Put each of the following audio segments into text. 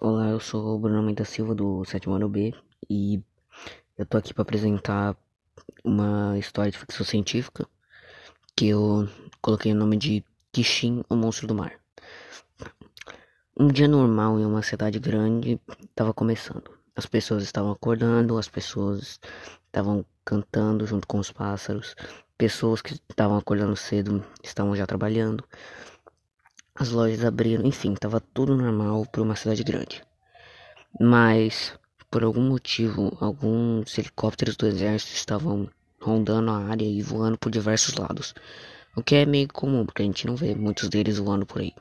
Olá, eu sou o Bruno Mendes Silva do sétimo ano B e eu tô aqui para apresentar uma história de ficção científica que eu coloquei o nome de Kishin, o monstro do mar. Um dia normal em uma cidade grande estava começando. As pessoas estavam acordando, as pessoas estavam cantando junto com os pássaros, pessoas que estavam acordando cedo estavam já trabalhando. As lojas abriram, enfim, estava tudo normal para uma cidade grande. Mas, por algum motivo, alguns helicópteros do exército estavam rondando a área e voando por diversos lados. O que é meio comum, porque a gente não vê muitos deles voando por aí.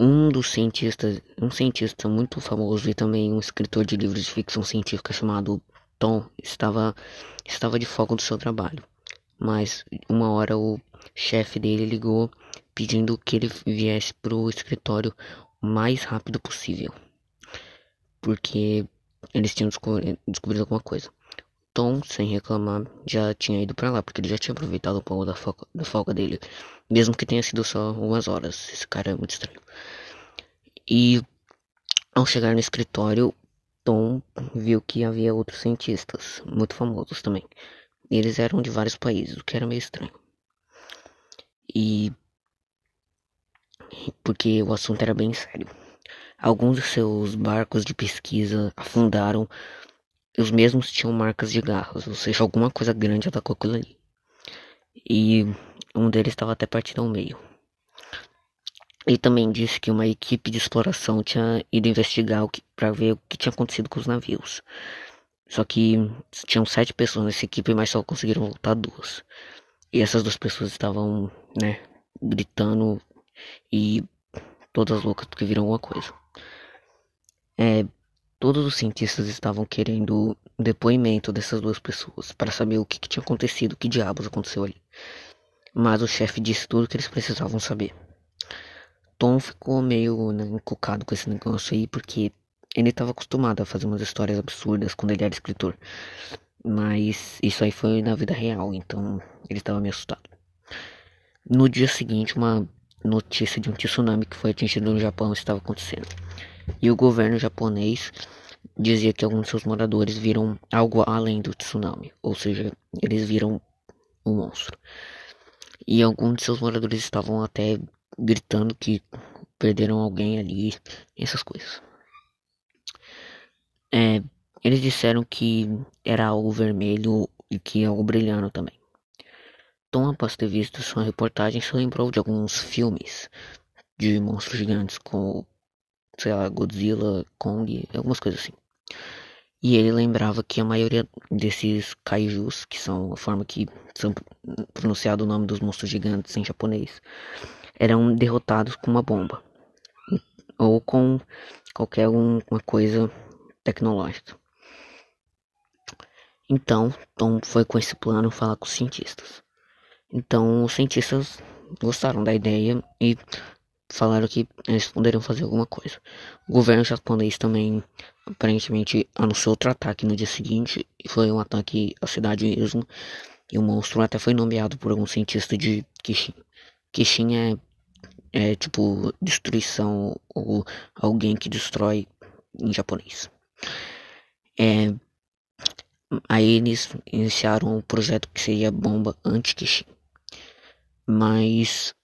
Um dos cientistas, um cientista muito famoso e também um escritor de livros de ficção científica chamado Tom, estava, estava de folga do seu trabalho. Mas uma hora o chefe dele ligou pedindo que ele viesse pro escritório o mais rápido possível. Porque eles tinham descobrido alguma coisa. Tom, sem reclamar, já tinha ido para lá, porque ele já tinha aproveitado um pouco da folga, da folga dele. Mesmo que tenha sido só algumas horas. Esse cara é muito estranho. E ao chegar no escritório, Tom viu que havia outros cientistas, muito famosos também. Eles eram de vários países, o que era meio estranho. E porque o assunto era bem sério. Alguns de seus barcos de pesquisa afundaram e os mesmos tinham marcas de garras, ou seja, alguma coisa grande atacou aquilo ali. E um deles estava até partido ao meio. Ele também disse que uma equipe de exploração tinha ido investigar para ver o que tinha acontecido com os navios. Só que tinham sete pessoas nessa equipe, mas só conseguiram voltar duas. E essas duas pessoas estavam, né, gritando e todas loucas porque viram alguma coisa. É, todos os cientistas estavam querendo o depoimento dessas duas pessoas para saber o que, que tinha acontecido, que diabos aconteceu ali. Mas o chefe disse tudo que eles precisavam saber. Tom ficou meio né, encucado com esse negócio aí porque ele estava acostumado a fazer umas histórias absurdas quando ele era escritor. Mas isso aí foi na vida real, então ele estava meio assustado. No dia seguinte, uma notícia de um tsunami que foi atingido no Japão estava acontecendo. E o governo japonês dizia que alguns de seus moradores viram algo além do tsunami, ou seja, eles viram um monstro. E alguns de seus moradores estavam até gritando que perderam alguém ali, essas coisas. É, eles disseram que era algo vermelho e que algo brilhando também. Tom, após ter visto sua reportagem, se lembrou de alguns filmes de monstros gigantes, como, sei lá, Godzilla, Kong, algumas coisas assim. E ele lembrava que a maioria desses kaijus, que são a forma que são pronunciado o nome dos monstros gigantes em japonês, eram derrotados com uma bomba ou com qualquer uma coisa tecnológica. Então, Tom foi com esse plano falar com os cientistas. Então os cientistas gostaram da ideia e falaram que eles poderiam fazer alguma coisa. O governo japonês também aparentemente anunciou outro ataque no dia seguinte e foi um ataque à cidade mesmo. E o monstro até foi nomeado por algum cientista de Kishin. Kishin é, é tipo destruição ou alguém que destrói em japonês. É, aí eles iniciaram um projeto que seria bomba anti-Kishin. Mas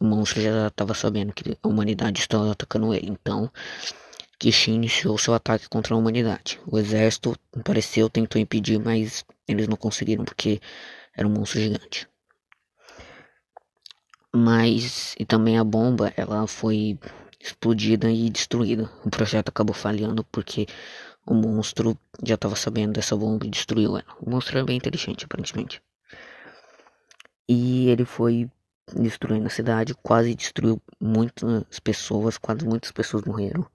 o monstro já estava sabendo que a humanidade estava atacando ele. Então, Kishin iniciou seu ataque contra a humanidade. O exército apareceu, tentou impedir, mas eles não conseguiram porque era um monstro gigante. Mas e também a bomba, ela foi explodida e destruída. O projeto acabou falhando porque o monstro já estava sabendo dessa bomba e destruiu ela. O monstro é bem inteligente, aparentemente. E ele foi destruindo a cidade, quase destruiu muitas pessoas, quase muitas pessoas morreram.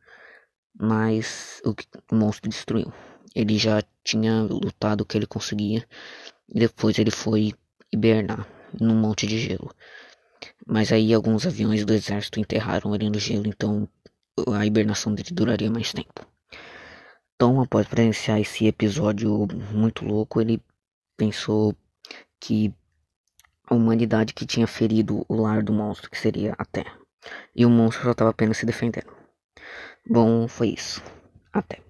Mas o, o monstro destruiu. Ele já tinha lutado o que ele conseguia. E depois ele foi hibernar num monte de gelo. Mas aí alguns aviões do exército enterraram ele no gelo, então a hibernação dele duraria mais tempo. Então, após presenciar esse episódio muito louco, ele pensou que a humanidade que tinha ferido o lar do monstro, que seria a Terra. E o monstro só estava apenas se defendendo. Bom, foi isso. Até.